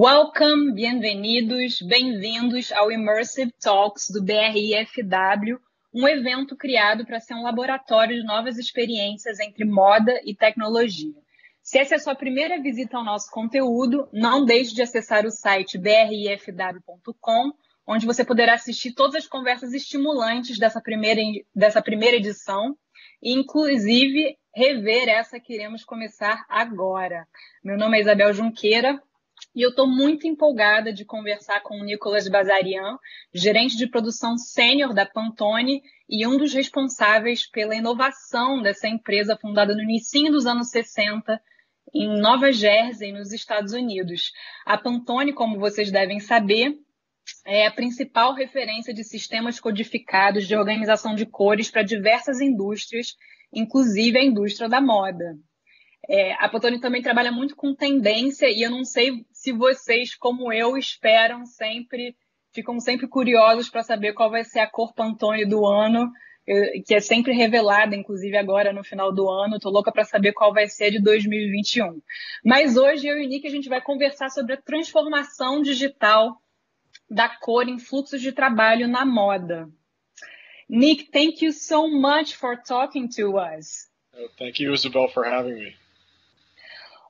Welcome, bem-vindos, bem-vindos ao Immersive Talks do BRIFW, um evento criado para ser um laboratório de novas experiências entre moda e tecnologia. Se essa é a sua primeira visita ao nosso conteúdo, não deixe de acessar o site brifw.com, onde você poderá assistir todas as conversas estimulantes dessa primeira, dessa primeira edição inclusive, rever essa que iremos começar agora. Meu nome é Isabel Junqueira, e eu estou muito empolgada de conversar com o Nicolas Bazarian, gerente de produção sênior da Pantone e um dos responsáveis pela inovação dessa empresa fundada no início dos anos 60 em Nova Jersey, nos Estados Unidos. A Pantone, como vocês devem saber, é a principal referência de sistemas codificados de organização de cores para diversas indústrias, inclusive a indústria da moda. É, a Pantone também trabalha muito com tendência e eu não sei se vocês, como eu, esperam sempre, ficam sempre curiosos para saber qual vai ser a cor Pantone do ano, que é sempre revelada, inclusive agora no final do ano. Estou louca para saber qual vai ser de 2021. Mas hoje eu e o Nick a gente vai conversar sobre a transformação digital da cor em fluxos de trabalho na moda. Nick, thank you so much for talking to us. Thank you, Isabel, for having me.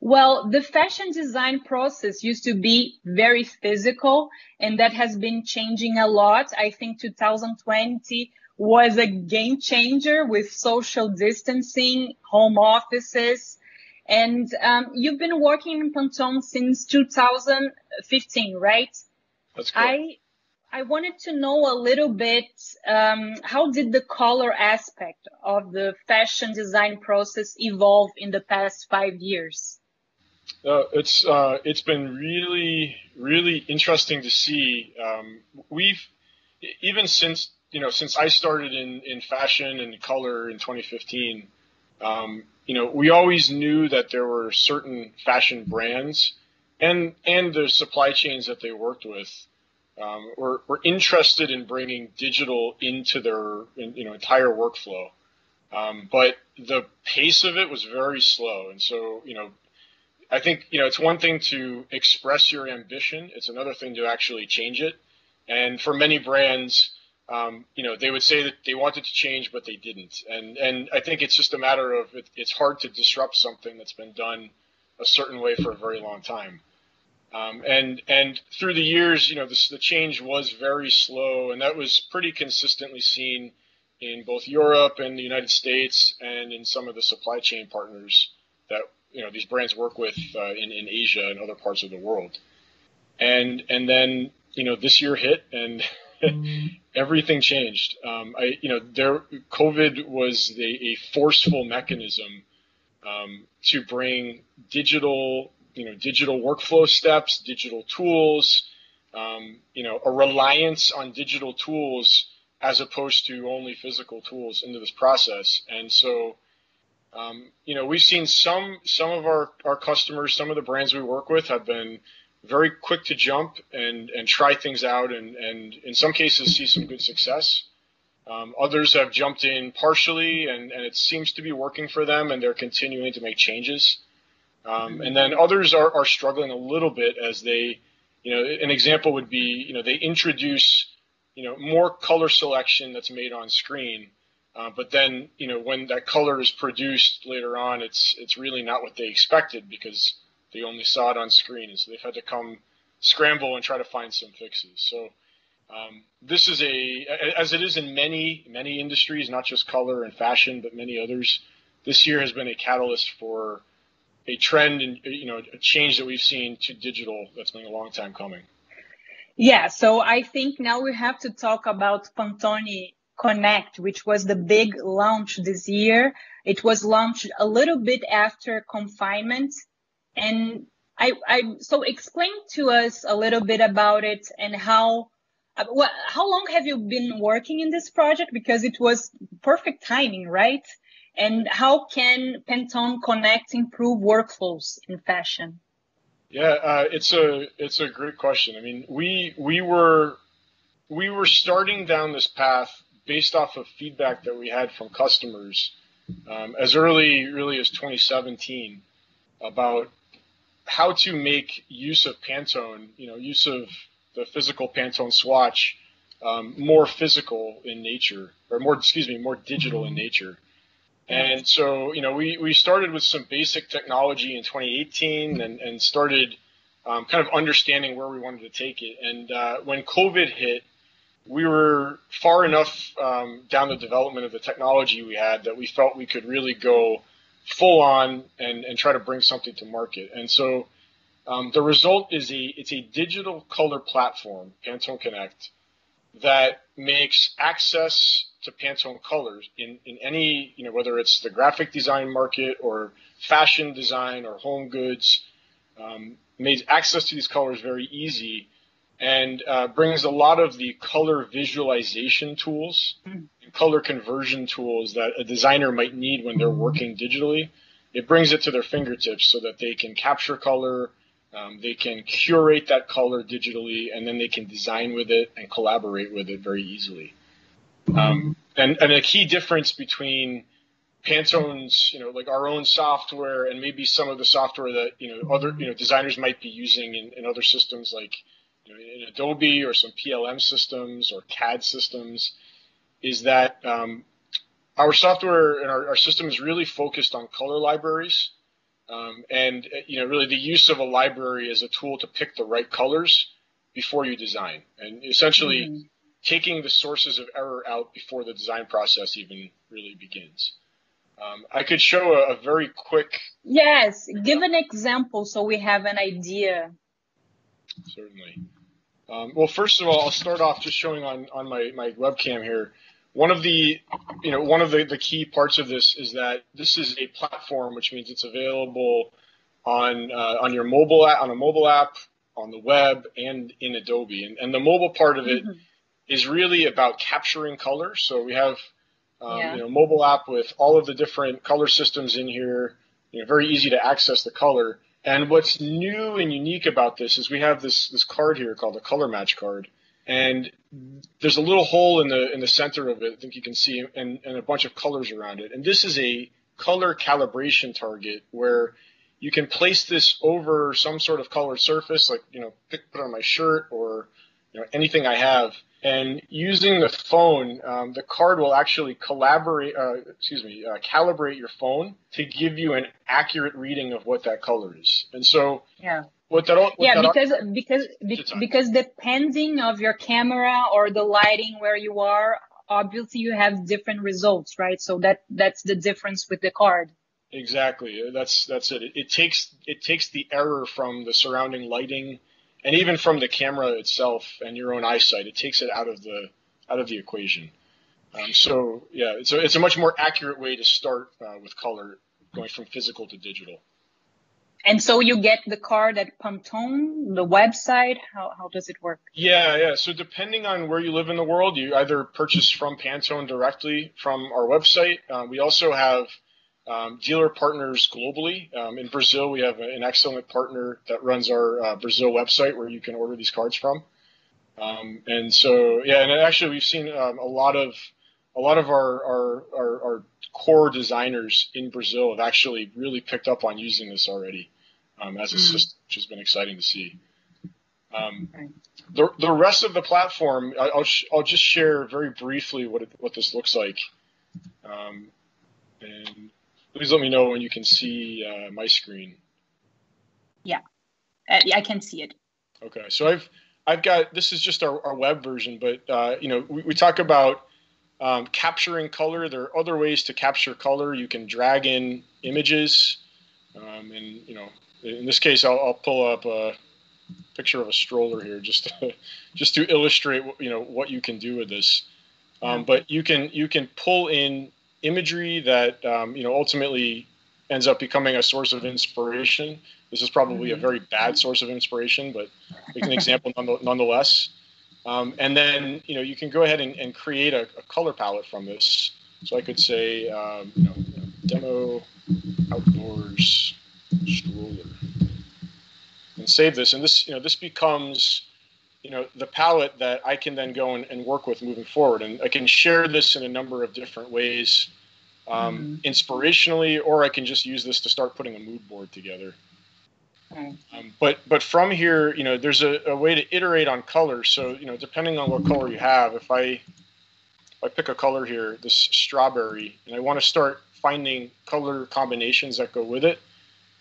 Well, the fashion design process used to be very physical and that has been changing a lot. I think 2020 was a game changer with social distancing, home offices. And um, you've been working in Pantone since 2015, right? That's correct. I I wanted to know a little bit um, how did the color aspect of the fashion design process evolve in the past five years? Uh, it's uh, it's been really really interesting to see. Um, we've even since you know since I started in in fashion and color in 2015. Um, you know, we always knew that there were certain fashion brands and and the supply chains that they worked with um, were, were interested in bringing digital into their you know entire workflow. Um, but the pace of it was very slow, and so you know I think you know it's one thing to express your ambition; it's another thing to actually change it. And for many brands, um, you know, they would say that they wanted to change, but they didn't. And and I think it's just a matter of it, it's hard to disrupt something that's been done a certain way for a very long time. Um, and and through the years, you know, this, the change was very slow, and that was pretty consistently seen in both Europe and the United States, and in some of the supply chain partners that you know these brands work with uh, in in Asia and other parts of the world. And and then you know this year hit and everything changed. Um, I you know there COVID was a, a forceful mechanism um, to bring digital you know digital workflow steps, digital tools, um, you know a reliance on digital tools as opposed to only physical tools into this process. And so um, you know, we've seen some some of our, our customers, some of the brands we work with have been very quick to jump and, and try things out and, and in some cases see some good success. Um, others have jumped in partially and, and it seems to be working for them and they're continuing to make changes. Um, and then others are, are struggling a little bit as they, you know, an example would be, you know, they introduce, you know, more color selection that's made on screen uh, but then, you know, when that color is produced later on, it's it's really not what they expected because they only saw it on screen, and so they've had to come scramble and try to find some fixes. So um, this is a as it is in many many industries, not just color and fashion, but many others. This year has been a catalyst for a trend and you know a change that we've seen to digital that's been a long time coming. Yeah, so I think now we have to talk about Pantone Connect, which was the big launch this year. It was launched a little bit after confinement. And I, I so explain to us a little bit about it and how how long have you been working in this project? Because it was perfect timing, right? And how can Pantone Connect improve workflows in fashion? Yeah, uh, it's a it's a great question. I mean, we we were we were starting down this path based off of feedback that we had from customers um, as early really as 2017 about how to make use of Pantone, you know, use of the physical Pantone swatch um, more physical in nature, or more, excuse me, more digital in nature. And so, you know, we, we started with some basic technology in 2018 and, and started um, kind of understanding where we wanted to take it. And uh, when COVID hit, we were far enough um, down the development of the technology we had that we felt we could really go full on and, and try to bring something to market. And so um, the result is a it's a digital color platform, Pantone Connect, that makes access to Pantone colors in, in any, you know, whether it's the graphic design market or fashion design or home goods, um, made access to these colors very easy and uh, brings a lot of the color visualization tools and color conversion tools that a designer might need when they're working digitally. It brings it to their fingertips so that they can capture color, um, they can curate that color digitally, and then they can design with it and collaborate with it very easily. Um, and, and a key difference between Pantone's, you know, like our own software and maybe some of the software that, you know, other, you know, designers might be using in, in other systems like in Adobe or some PLM systems or CAD systems is that um, our software and our, our, system is really focused on color libraries. Um, and you know, really the use of a library as a tool to pick the right colors before you design, and essentially mm-hmm. taking the sources of error out before the design process even really begins. Um, I could show a, a, very quick. Yes, give an example so we have an idea. Certainly. Um, well, first of all, I'll start off just showing on, on my, my webcam here. One of the, you know, one of the, the key parts of this is that this is a platform, which means it's available on uh, on your mobile app, on a mobile app, on the web, and in Adobe. And, and the mobile part of it mm-hmm. is really about capturing color. So we have, um, yeah. you know, mobile app with all of the different color systems in here. You know, very easy to access the color. And what's new and unique about this is we have this this card here called a color match card, and there's a little hole in the in the center of it. I think you can see, and, and a bunch of colors around it. And this is a color calibration target where you can place this over some sort of colored surface, like you know, pick, put on my shirt or you know anything I have, and using the phone, um, the card will actually collaborate, uh, excuse me, uh, calibrate your phone to give you an accurate reading of what that color is. And so, yeah. What that, what yeah, that because because because depending of your camera or the lighting where you are, obviously you have different results, right? So that that's the difference with the card. Exactly. That's that's it. It, it takes it takes the error from the surrounding lighting and even from the camera itself and your own eyesight, it takes it out of the out of the equation. Um, so yeah, it's a, it's a much more accurate way to start uh, with color, going from physical to digital. And so you get the card at Pantone, the website. How how does it work? Yeah, yeah. So depending on where you live in the world, you either purchase from Pantone directly from our website. Uh, we also have um, dealer partners globally. Um, in Brazil, we have an excellent partner that runs our uh, Brazil website where you can order these cards from. Um, and so, yeah, and actually, we've seen um, a lot of a lot of our, our, our, our, core designers in Brazil have actually really picked up on using this already um, as a mm. system, which has been exciting to see. Um, the, the rest of the platform, I'll, sh- I'll just share very briefly what, it, what this looks like. Um, and Please let me know when you can see uh, my screen. Yeah, uh, I can see it. Okay, so I've I've got this is just our, our web version, but uh, you know we, we talk about um, capturing color. There are other ways to capture color. You can drag in images, um, and you know in this case I'll, I'll pull up a picture of a stroller here just to, just to illustrate you know what you can do with this. Um, but you can you can pull in imagery that um, you know ultimately ends up becoming a source of inspiration. This is probably mm-hmm. a very bad source of inspiration, but it's an example nonetheless. Um, and then you know you can go ahead and, and create a, a, color palette from this. So I could say um, you know, demo outdoors stroller and save this. And this you know this becomes you know the palette that I can then go and, and, work with moving forward, and I can share this in a number of different ways, um, mm-hmm. inspirationally, or I can just use this to start putting a mood board together. Okay. Um, but but from here, you know, there's a, a way to iterate on color. So you know, depending on what color you have, if I if I pick a color here, this strawberry, and I want to start finding color combinations that go with it,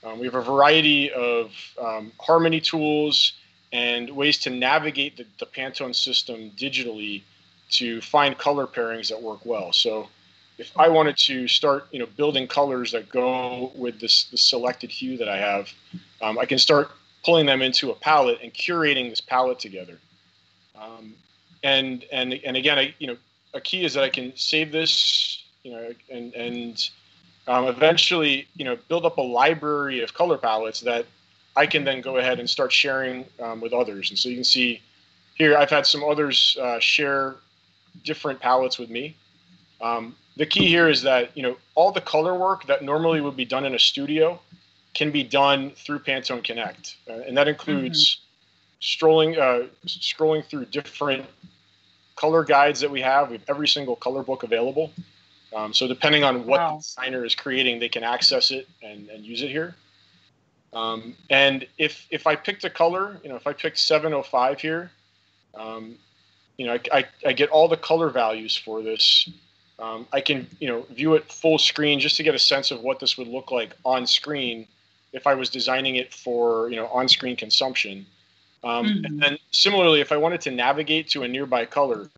um, we have a variety of um, harmony tools and ways to navigate the, the Pantone system digitally to find color pairings that work well. So if I wanted to start, you know, building colors that go with this, the selected hue that I have, um, I can start pulling them into a palette and curating this palette together. Um, and and and again, I you know, a key is that I can save this, you know, and and um, eventually, you know, build up a library of color palettes that I can then go ahead and start sharing um, with others. And so you can see here, I've had some others uh, share different palettes with me. Um, the key here is that you know all the color work that normally would be done in a studio can be done through Pantone Connect, uh, and that includes mm-hmm. strolling, uh, scrolling through different color guides that we have. We have every single color book available. Um, so depending on what wow. the designer is creating, they can access it and, and use it here. Um, and if if I picked a color, you know, if I picked 705 here, um, you know, I, I, I, get all the color values for this. Um, I can, you know, view it full screen just to get a sense of what this would look like on screen if I was designing it for, you know, on-screen consumption. Um, mm-hmm. And then similarly, if I wanted to navigate to a nearby color,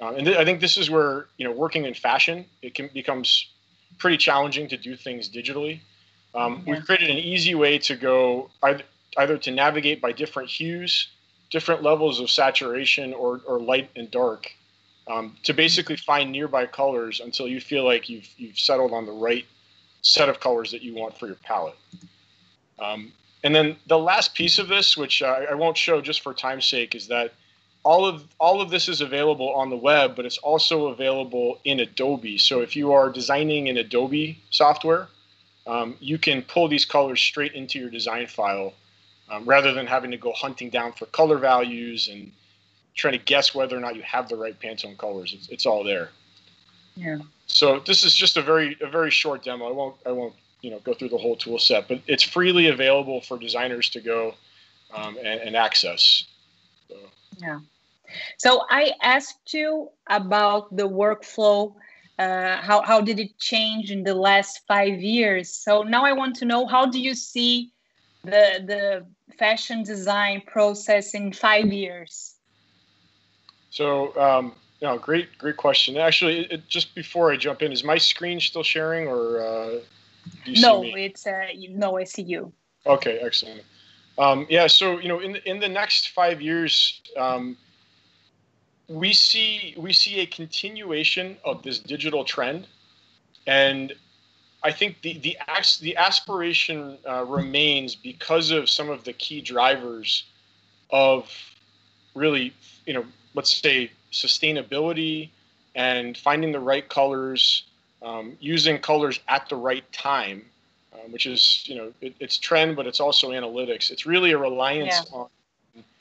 uh, and th- I think this is where, you know, working in fashion, it can becomes pretty challenging to do things digitally. Um, yeah. We've created an easy way to go either, either to navigate by different hues different levels of saturation or, or light and dark um, to basically find nearby colors until you feel like you've, you've settled on the right set of colors that you want for your palette. Um, and then the last piece of this, which uh, I won't show just for time's sake, is that all of all of this is available on the web, but it's also available in Adobe. So if you are designing in Adobe software, um, you can pull these colors straight into your design file um, rather than having to go hunting down for color values and trying to guess whether or not you have the right Pantone colors. It's, it's all there. Yeah. So this is just a very a very short demo. I won't I won't you know go through the whole tool set, but it's freely available for designers to go um, and, and, access. So. Yeah. So I asked you about the workflow. Uh, how how did it change in the last five years? So now I want to know how do you see the the fashion design process in five years? So, um, no, great, great question. Actually, it, just before I jump in, is my screen still sharing, or uh, no? It's uh, no, I see you. Okay, excellent. Um, yeah, so you know, in the, in the next five years, um, we see we see a continuation of this digital trend, and I think the the the aspiration uh, remains because of some of the key drivers of really, you know, let's say sustainability and finding the right colors, um, using colors at the right time, um, which is you know it, it's trend, but it's also analytics. It's really a reliance yeah. on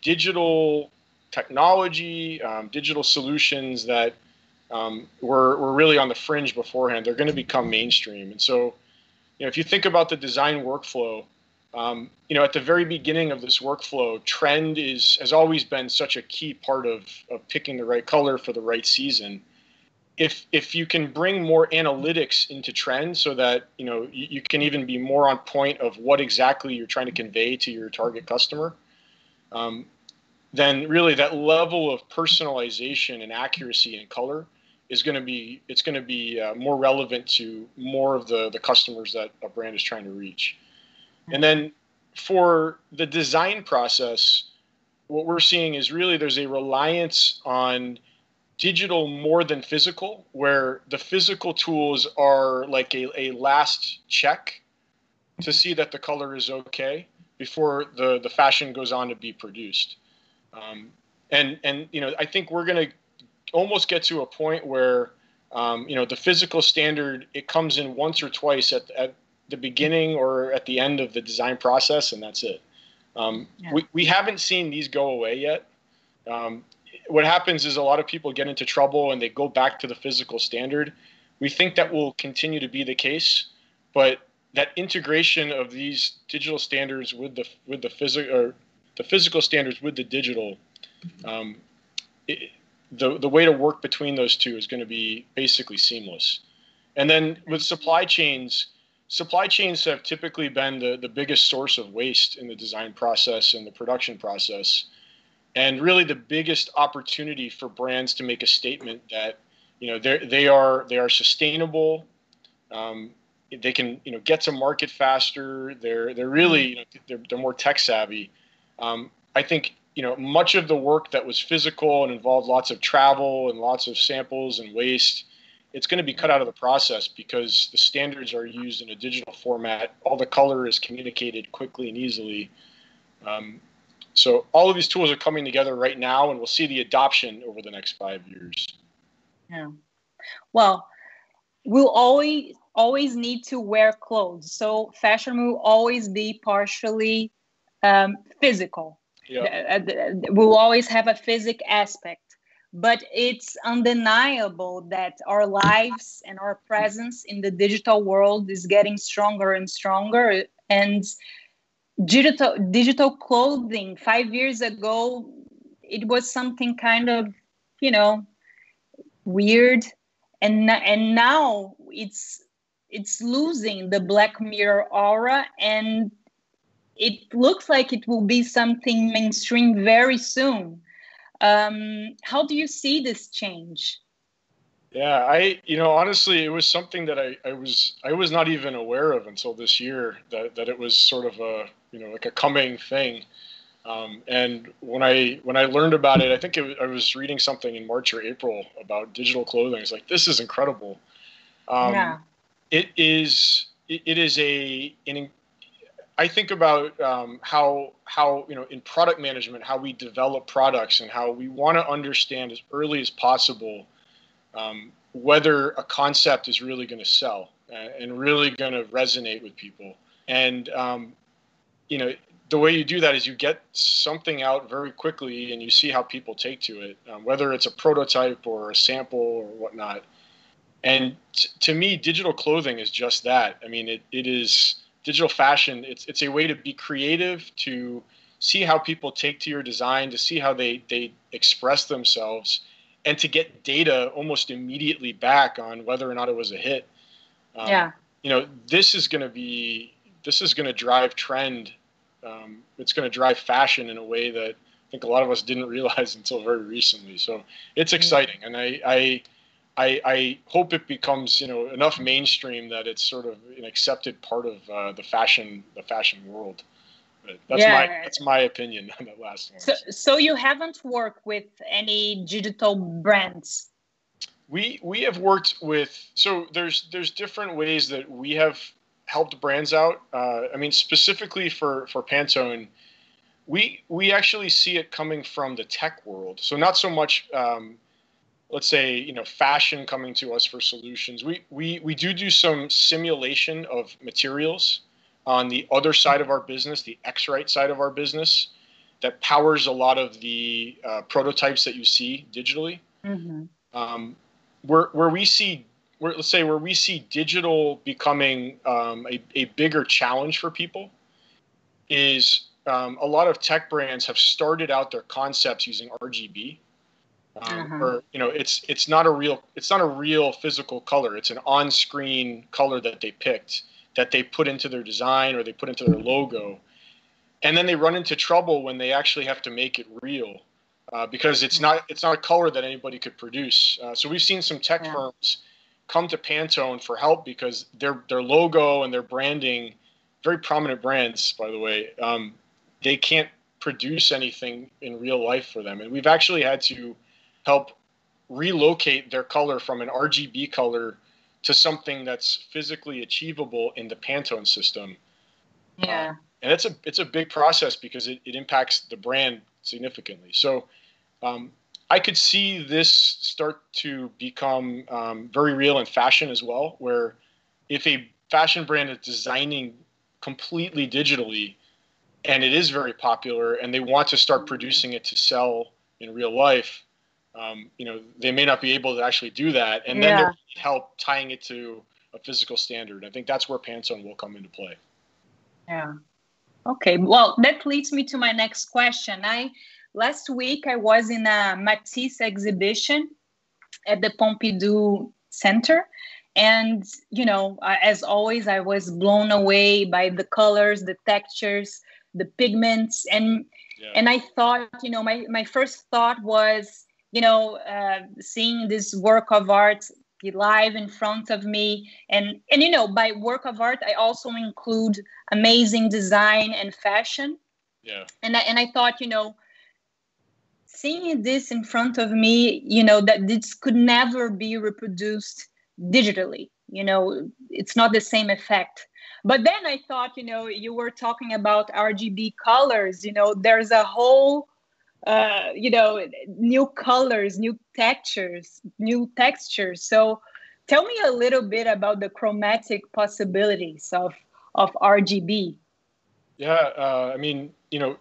digital technology, um, digital solutions that um, were, were really on the fringe beforehand. They're going to become mainstream. And so, you know, if you think about the design workflow, um, you know, at the very beginning of this workflow, trend is has always been such a key part of, of picking the right color for the right season. If if you can bring more analytics into trend, so that you know you, you can even be more on point of what exactly you're trying to convey to your target customer, um, then really that level of personalization and accuracy in color is going to be it's going to be uh, more relevant to more of the the customers that a brand is trying to reach. And then for the design process, what we're seeing is really there's a reliance on digital more than physical, where the physical tools are like a, a last check to see that the color is okay before the, the fashion goes on to be produced. Um, and and you know I think we're going to almost get to a point where um, you know the physical standard it comes in once or twice at, at the beginning or at the end of the design process and that's it. Um, yeah. we, we haven't seen these go away yet. Um, what happens is a lot of people get into trouble and they go back to the physical standard. We think that will continue to be the case but that integration of these digital standards with the with the physical or the physical standards with the digital, um, it, the the way to work between those two is going to be basically seamless. And then with supply chains, supply chains have typically been the, the biggest source of waste in the design process and the production process. And really the biggest opportunity for brands to make a statement that, you know, they are they are sustainable. Um, they can you know get to market faster. They're they're really you know, they're, they're more tech savvy. Um, I think you know much of the work that was physical and involved lots of travel and lots of samples and waste it's going to be cut out of the process because the standards are used in a digital format. All the color is communicated quickly and easily. Um, so all of these tools are coming together right now, and we'll see the adoption over the next five years. Yeah. Well, we'll always always need to wear clothes, so fashion will always be partially um, physical. Yeah. Uh, uh, we'll always have a physic aspect but it's undeniable that our lives and our presence in the digital world is getting stronger and stronger and digital digital clothing 5 years ago it was something kind of you know weird and and now it's it's losing the black mirror aura and it looks like it will be something mainstream very soon um, how do you see this change? Yeah, I you know honestly, it was something that I, I was I was not even aware of until this year that, that it was sort of a you know like a coming thing. Um, and when I when I learned about it, I think it, I was reading something in March or April about digital clothing. It's like this is incredible. Um, yeah. It is it, it is a an I think about um, how how you know in product management how we develop products and how we want to understand as early as possible um, whether a concept is really going to sell uh, and really going to resonate with people. And um, you know the way you do that is you get something out very quickly and you see how people take to it, um, whether it's a prototype or a sample or whatnot. And t- to me, digital clothing is just that. I mean, it, it is digital fashion it's it's a way to be creative to see how people take to your design to see how they they express themselves and to get data almost immediately back on whether or not it was a hit. Um, yeah. you know this is going to be this is going to drive trend um, it's going to drive fashion in a way that i think a lot of us didn't realize until very recently. So it's mm-hmm. exciting and i i I, I, hope it becomes you know enough mainstream that it's sort of an accepted part of uh, the fashion the fashion world. But that's yeah. my that's my opinion on that last one. So, so you haven't worked with any digital brands. We we have worked with so there's there's different ways that we have helped brands out. Uh, I mean specifically for for Pantone, we we actually see it coming from the tech world. So not so much. Um, let's say you know fashion coming to us for solutions. We we we do do some simulation of materials on the other side of our business the X-Rite side of our business that powers a lot of the uh, prototypes that you see digitally. Mm-hmm. um, where where we see where, let's say where we see digital becoming um, a, a bigger challenge for people is um, a lot of tech brands have started out their concepts using RGB um, uh-huh. or you know it's it's not a real it's not a real physical color. It's an on-screen color that they picked that they put into their design or they put into their logo. And then they run into trouble when they actually have to make it real uh, because it's not it's not a color that anybody could produce. Uh, so we've seen some tech yeah. firms come to Pantone for help because their their logo and their branding very prominent brands by the way um, they can't produce anything in real life for them. And we've actually had to help relocate their color from an RGB color to something that's physically achievable in the Pantone system. Yeah. Uh, and it's a it's a big process because it, it impacts the brand significantly. So um, I could see this start to become um, very real in fashion as well, where if a fashion brand is designing completely digitally and it is very popular and they want to start producing it to sell in real life, um, you know, they may not be able to actually do that, and then yeah. help tying it to a physical standard. I think that's where Pantone will come into play. Yeah. Okay. Well, that leads me to my next question. I last week I was in a Matisse exhibition at the Pompidou Center, and you know, as always, I was blown away by the colors, the textures, the pigments, and yeah. and I thought, you know, my my first thought was, you know, uh, seeing this work of art live in front of me. And and you know by work of art i also include amazing design and fashion. Yeah. And i and i thought you know seeing this in front of me you know that this could never be reproduced digitally you know it's not the same effect. But then i thought you know you were talking about rgb colors you know there's a whole uh, you know new colors new textures new textures. So tell me a little bit about the chromatic possibilities of of rgb yeah uh, i mean you know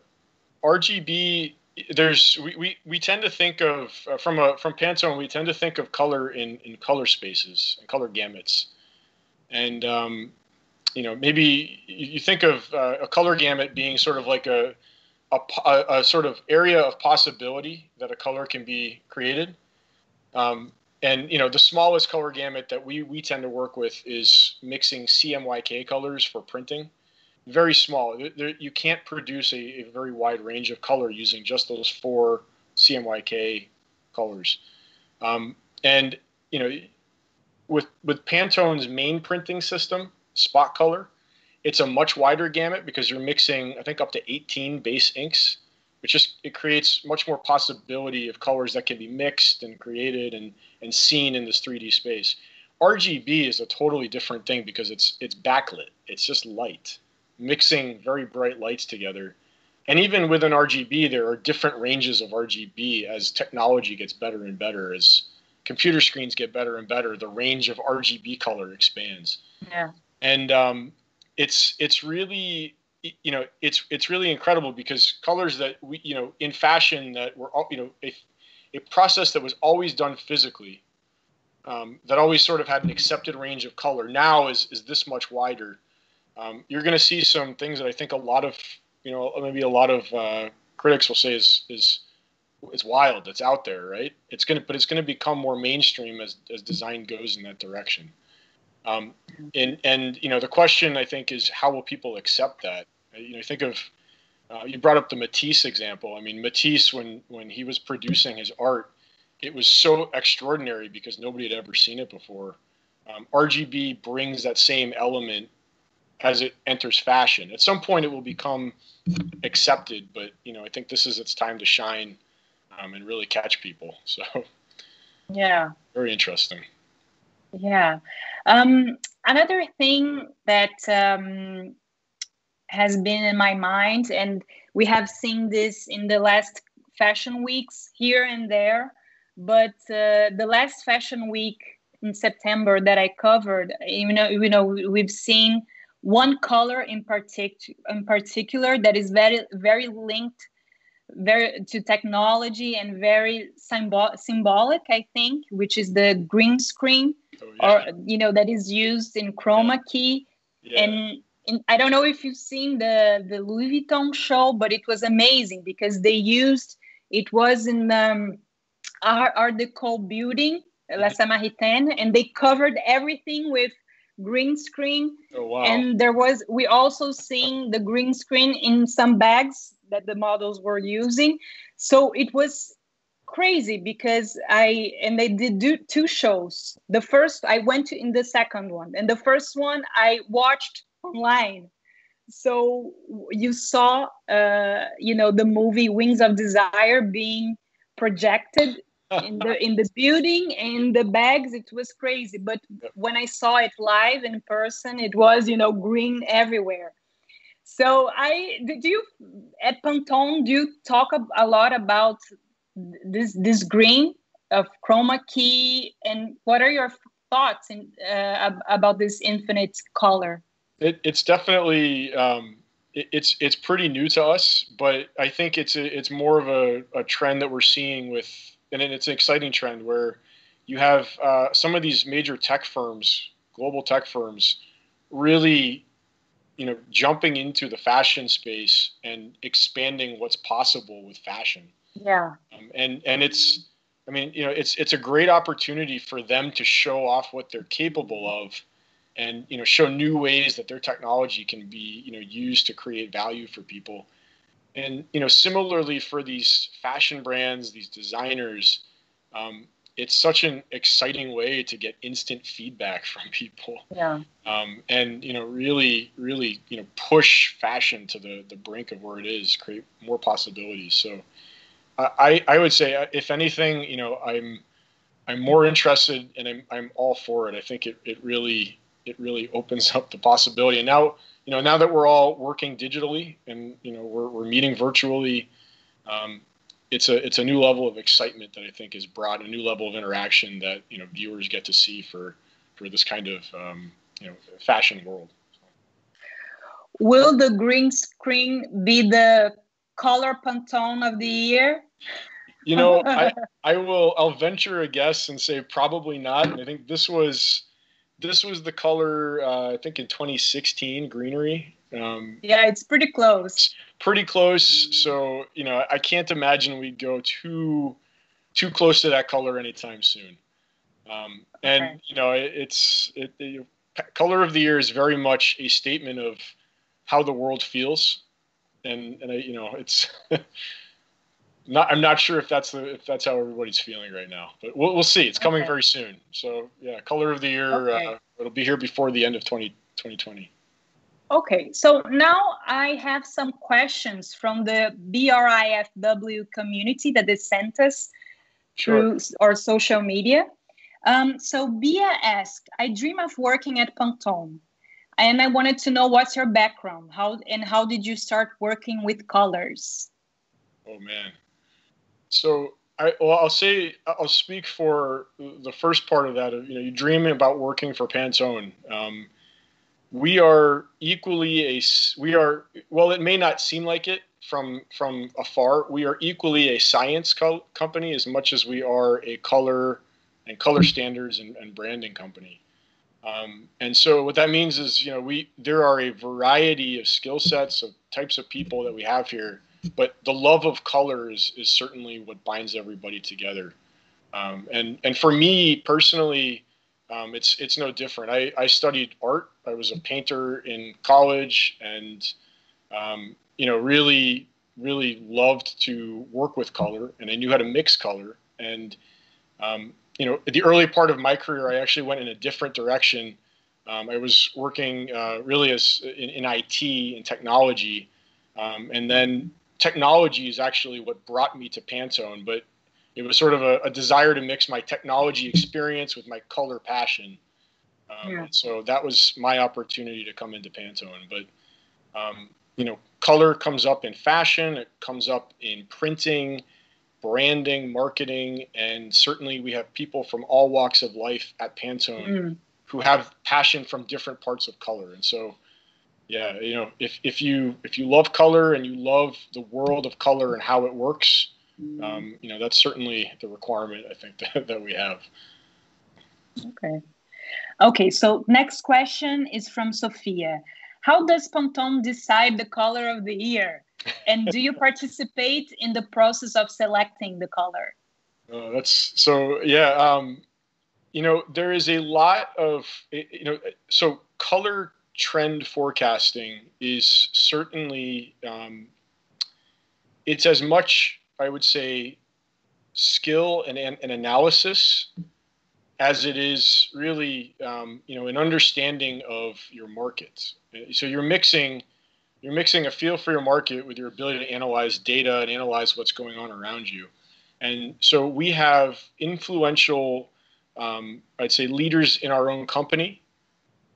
rgb there's we, we, we tend to think of uh, from a from Pantone we tend to think of color in in color spaces and color gamuts, and um, you know maybe you think of uh, a color gamut being sort of like a, a, a sort of area of possibility that a color can be created. Um, and you know the smallest color gamut that we we tend to work with is mixing CMYK colors for printing very small. There, you can't produce a, a, very wide range of color using just those four CMYK colors. Um, and you know, with with Pantone's main printing system, spot color, it's a much wider gamut because you're mixing, I think, up to 18 base inks, which just it creates much more possibility of colors that can be mixed and created and and seen in this 3D space. RGB is a totally different thing because it's it's backlit. It's just light mixing very bright lights together. And even within RGB, there are different ranges of RGB as technology gets better and better. As computer screens get better and better, the range of RGB color expands. Yeah. And um, it's it's really you know it's it's really incredible because colors that we you know in fashion that were all you know a, a process that was always done physically um, that always sort of had an accepted range of color now is is this much wider um, you're going to see some things that I think a lot of you know maybe a lot of uh, critics will say is is is wild. That's out there, right? It's gonna, but it's going to become more mainstream as as design goes in that direction. Um, and and you know the question I think is how will people accept that? You know, think of uh, you brought up the Matisse example. I mean, Matisse when when he was producing his art, it was so extraordinary because nobody had ever seen it before. Um, RGB brings that same element as it enters fashion. At some point, it will become accepted, but you know, I think this is its time to shine um, and really catch people. So, yeah, very interesting. Yeah. Um, another thing that um, has been in my mind, and we have seen this in the last fashion weeks here and there, but uh, the last fashion week in September that I covered, you know, you know, we've seen one color in, partic- in particular that is very very linked very to technology and very symbol- symbolic i think which is the green screen oh, yeah. or you know that is used in chroma key yeah. and in, i don't know if you've seen the the louis vuitton show but it was amazing because they used it was in the um, art, art deco building la mm-hmm. samaritaine and they covered everything with green screen. Oh, wow. And there was, we also seen the green screen in some bags that the models were using. So it was crazy because I, and they did do two shows. The first, I went to in the second one, and the first one I watched online. So you saw, uh, you know, the movie Wings of Desire being projected in the in the building and the bags it was crazy but when i saw it live in person it was you know green everywhere so i do you at pantone do you talk a lot about this this green of chroma key? And what are your thoughts in, uh, about this infinite color? It, it's definitely um, it, it's it's pretty new to us but i think it's a, it's more of a, a trend that we're seeing with and it's an exciting trend where you have uh, some of these major tech firms global tech firms really you know jumping into the fashion space and expanding what's possible with fashion. Yeah. Um, and and it's i mean you know it's it's a great opportunity for them to show off what they're capable of and you know show new ways that their technology can be you know used to create value for people. And you know similarly for these fashion brands these designers um, it's such an exciting way to get instant feedback from people. Yeah. Um, and you know, really, really, you know, push fashion to the the brink of where it is, create more possibilities. So, I I would say, uh, if anything, you know, I'm I'm more interested and I'm I'm all for it. I think it it really it really opens up the possibility. And now, you know, now that we're all working digitally and you know we're we're meeting virtually. Um, it's a it's a new level of excitement that I think is brought a new level of interaction that you know viewers get to see for for this kind of um, you know fashion world. Will the green screen be the color Pantone of the year? You know, I, I will I'll venture a guess and say probably not. And I think this was this was the color uh, I think in 2016 greenery. Um, yeah, it's pretty close pretty close. So you know, I can't imagine we'd go too too close to that color anytime soon. Um, and okay. you know, it, it's it, it, color of the year is very much a statement of how the world feels, and and I, you know, it's. not, I'm not sure if that's the if that's how everybody's feeling right now, but we'll, we'll see. It's coming okay. very soon. So yeah, color of the year. Okay. Uh, it'll be here before the end of 20, 2020. Okay, so now I have some questions from the BRIFW community that they sent us sure. through our social media. Um, so Bia asked, I dream of working at Pantone. And I wanted to know what's your background? How and how did you start working with colors? Oh man. So I well I'll say I'll speak for the first part of that. You know, you dream about working for Pantone. Um, we are equally a we are well it may not seem like it from from afar. We are equally a science co- company as much as we are a color and color standards and, and branding company. Um, and so what that means is you know we there are a variety of skill sets of types of people that we have here but the love of color is, is certainly what binds everybody together. Um, and and for me personally um, it's it's no different. I, I studied art. I was a painter in college, and um, you know, really really loved to work with color, and I knew how to mix color. And um, you know, the early part of my career, I actually went in a different direction. Um, I was working uh, really as in, in, IT and technology, um, and then technology is actually what brought me to Pantone. But it was sort of a, a, desire to mix my technology experience with my color passion. Um, yeah. So that was my opportunity to come into Pantone. But um, you know, color comes up in fashion, it comes up in printing, branding, marketing, and certainly we have people from all walks of life at Pantone mm. who have passion from different parts of color. And so, yeah, you know, if if you if you love color and you love the world of color and how it works um, you know, that's certainly the requirement I think that, that we have. Okay. Okay, so next question is from Sophia. How does Pantone decide the color of the year? And do you participate in the process of selecting the color? Uh, that's so, yeah. Um, you know, there is a lot of, you know, so color trend forecasting is certainly, um, it's as much I would say, skill and, and analysis as it is really, um, you know, an understanding of your market. So you're mixing, you're mixing a feel for your market with your ability to analyze data and analyze what's going on around you. And so we have influential, um, I'd say, leaders in our own company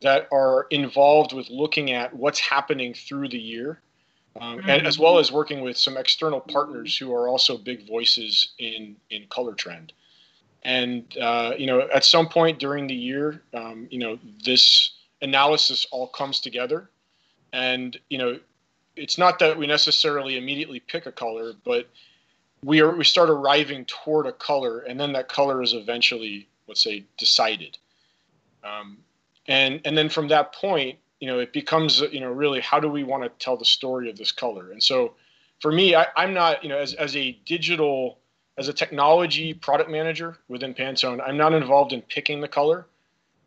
that are involved with looking at what's happening through the year um, mm-hmm. and as well as working with some external partners who are also big voices in in color trend. And uh, you know, at some point during the year, um, you know, this analysis all comes together, and you know, it's not that we necessarily immediately pick a color, but we are we start arriving toward a color, and then that color is eventually, let's say, decided. Um, and and then from that point, you know, it becomes you know really how do we want to tell the story of this color? And so, for me, I, I'm not you know as as a digital as a technology product manager within Pantone, I'm not involved in picking the color,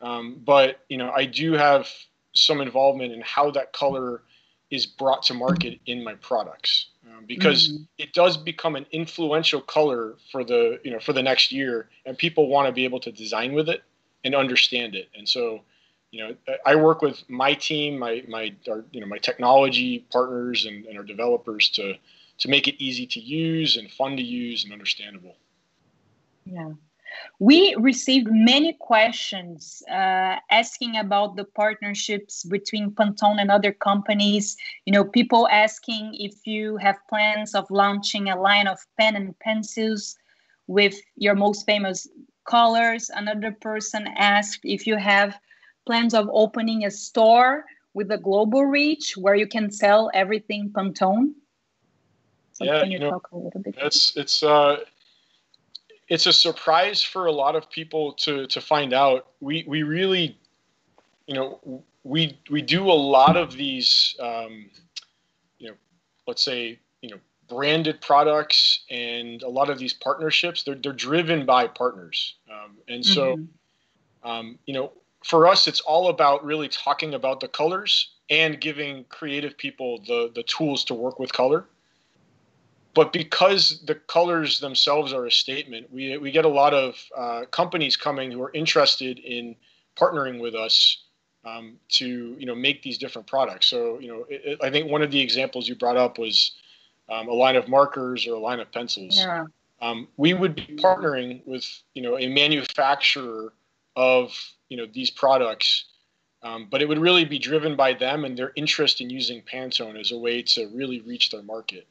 um, but you know I do have some involvement in how that color is brought to market in my products um, because mm-hmm. it does become an influential color for the you know for the next year and people want to be able to design with it and understand it and so you know i work with my team my my our, you know my technology partners and, and our developers to to make it easy to use and fun to use and understandable yeah we received many questions uh, asking about the partnerships between Pantone and other companies. You know, people asking if you have plans of launching a line of pen and pencils with your most famous colors. Another person asked if you have plans of opening a store with a global reach where you can sell everything Pantone. So yeah, you, you know, talk a little bit? It's it's uh it's a surprise for a lot of people to to find out. We we really, you know, we we do a lot of these, um, you know, let's say you know branded products and a lot of these partnerships. They're they're driven by partners, um, and so, mm-hmm. um, you know, for us, it's all about really talking about the colors and giving creative people the the tools to work with color but because the colors themselves are a statement, we, we get a lot of uh, companies coming who are interested in partnering with us um, to you know make these different products. So you know, it, it, I think one of the examples you brought up was um, a line of markers or a line of pencils. Yeah. Um, we would be partnering with you know a manufacturer of you know these products, um, but it would really be driven by them and their interest in using Pantone as a way to really reach their market.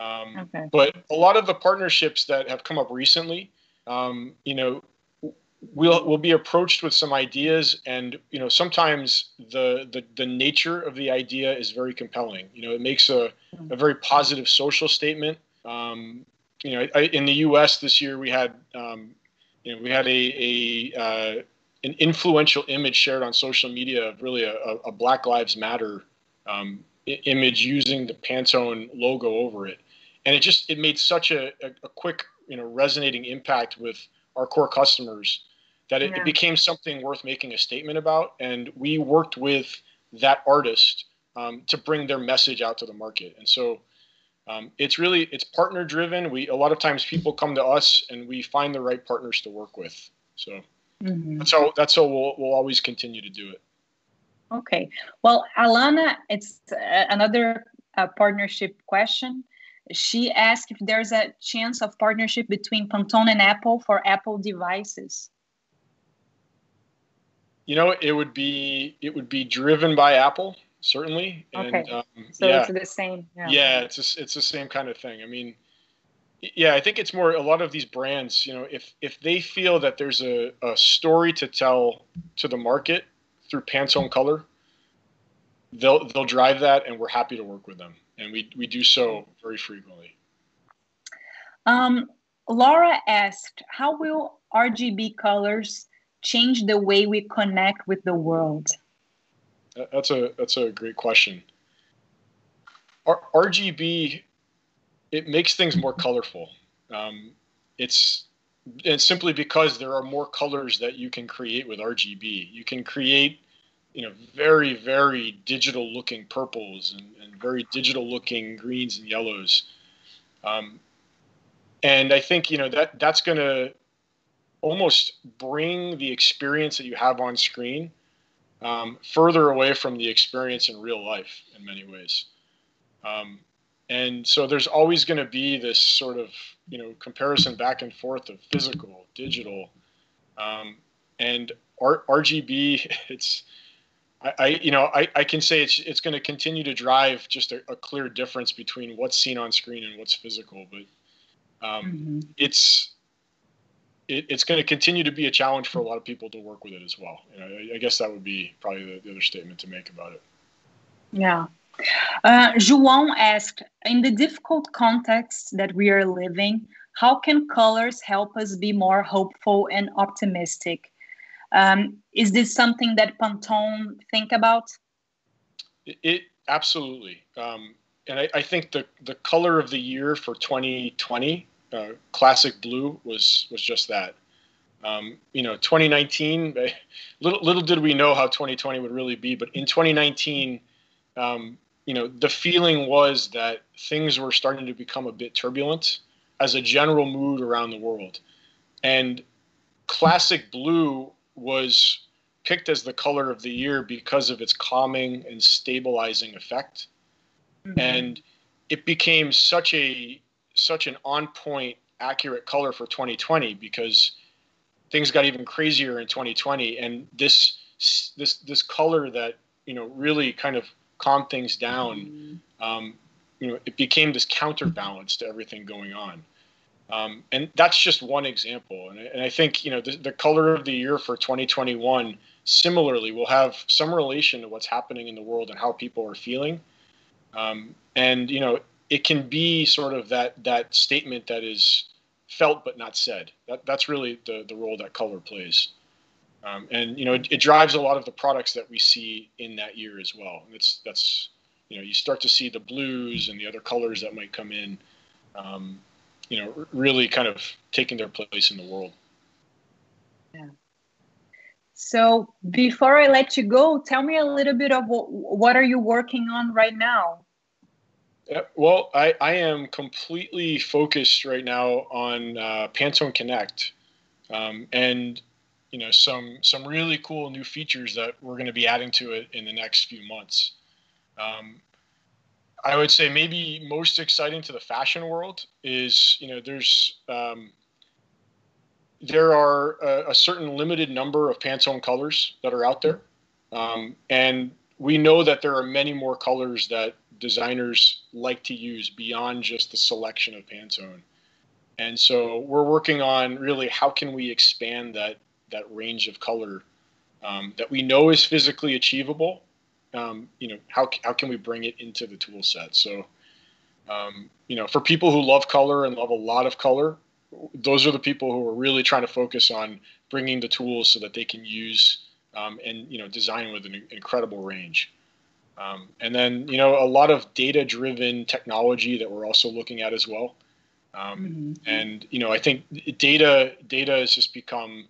Um, okay. But a lot of the partnerships that have come up recently, um, you know, we'll we'll be approached with some ideas, and you know, sometimes the the the nature of the idea is very compelling. You know, it makes a a very positive social statement. Um, you know, I, in the U.S. this year, we had um, you know we had a a uh, an influential image shared on social media of really a, a Black Lives Matter um, image using the Pantone logo over it. And it just it made such a, a, a quick you know resonating impact with our core customers that it, yeah. it, became something worth making a statement about. And we worked with that artist um, to bring their message out to the market. And so um, it's really it's partner driven we a lot of times people come to us and we find the right partners to work with. So mm-hmm. that's how that's how we'll, we'll always continue to do it. Okay. Well alana it's uh, another uh, partnership question. She asked if there's a chance of partnership between Pantone and Apple for Apple devices. You know, it would be it would be driven by Apple certainly. And, okay. Um, so yeah. it's the same. Yeah. yeah, it's a, it's the same kind of thing. I mean, yeah, I think it's more a lot of these brands. You know, if if they feel that there's a, a story to tell to the market through Pantone color, they'll they'll drive that, and we're happy to work with them and we, we do so very frequently. Um, Laura asked, how will RGB colors change the way we connect with the world? That's a that's a great question. R- RGB it makes things more colorful. Um, it's simply because there are more colors that you can create with RGB. You can create you know very very digital looking purples and, and very digital looking greens and yellows um, and i think you know that that's going to almost bring the experience that you have on screen um, further away from the experience in real life in many ways um, and so there's always going to be this sort of you know comparison back and forth of physical digital um, and R- rgb it's I, I, you know, I, I can say it's it's going to continue to drive just a, a, clear difference between what's seen on screen and what's physical. But um, mm-hmm. it's it, it's going to continue to be a challenge for a lot of people to work with it as well. You know, I, I guess that would be probably the, the, other statement to make about it. Yeah. Uh, João asked, in the difficult context that we are living, how can colors help us be more hopeful and optimistic? Um, is this something that Pantone think about? It, it absolutely, um, and I, I, think the the color of the year for 2020, uh, classic blue, was was just that. Um, you know, 2019. Little little did we know how 2020 would really be, but in 2019, um, you know, the feeling was that things were starting to become a bit turbulent as a general mood around the world, and classic blue was picked as the color of the year because of its calming and stabilizing effect. Mm-hmm. And it became such a such an on point accurate color for 2020 because things got even crazier in 2020 and this this this color that you know really kind of calmed things down mm-hmm. um, you know it became this counterbalance to everything going on um, and that's just one example. And I, and I think you know the, the, color of the year for 2021 similarly will have some relation to what's happening in the world and how people are feeling. Um, and you know it can be sort of that that statement that is felt but not said. That that's really the the role that color plays. Um, and you know it, it, drives a lot of the products that we see in that year as well. And it's that's you know you start to see the blues and the other colors that might come in. Um, you know, really kind of taking their place in the world. Yeah. So before I let you go, tell me a little bit of what, what are you working on right now? Yeah, well, I, I am completely focused right now on uh, Pantone Connect, um, and you know some some really cool new features that we're going to be adding to it in the next few months. Um, I would say maybe most exciting to the fashion world is you know there's um, there are a, a, certain limited number of Pantone colors that are out there, um, and we know that there are many more colors that designers like to use beyond just the selection of Pantone. And so we're working on really how can we expand that that range of color um, that we know is physically achievable um, you know, how, how can we bring it into the tool set? So, um, you know, for people who love color and love a lot of color, those are the people who are really trying to focus on bringing the tools so that they can use um, and, you know, design with an incredible range. Um, and then, you know, a lot of data driven technology that we're also looking at as well. Um, mm-hmm. And, you know, I think data, data has just become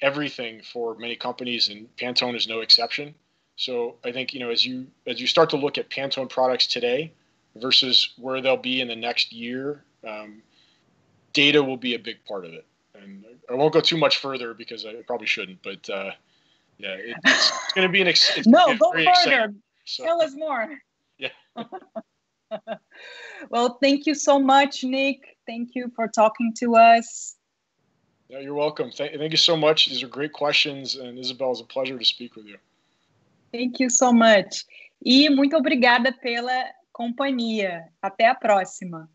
everything for many companies and Pantone is no exception. So I think you know as you as you start to look at Pantone products today versus where they'll be in the next year, um, data will be a big part of it. And I won't go too much further because I probably shouldn't. But uh, yeah, it's, it's going to be an ex- no. Go further. So, Tell us more. Yeah. well, thank you so much, Nick. Thank you for talking to us. Yeah, you're welcome. Thank, thank you so much. These are great questions, and Isabel, it's a pleasure to speak with you. Thank you so much. E muito obrigada pela companhia. Até a próxima.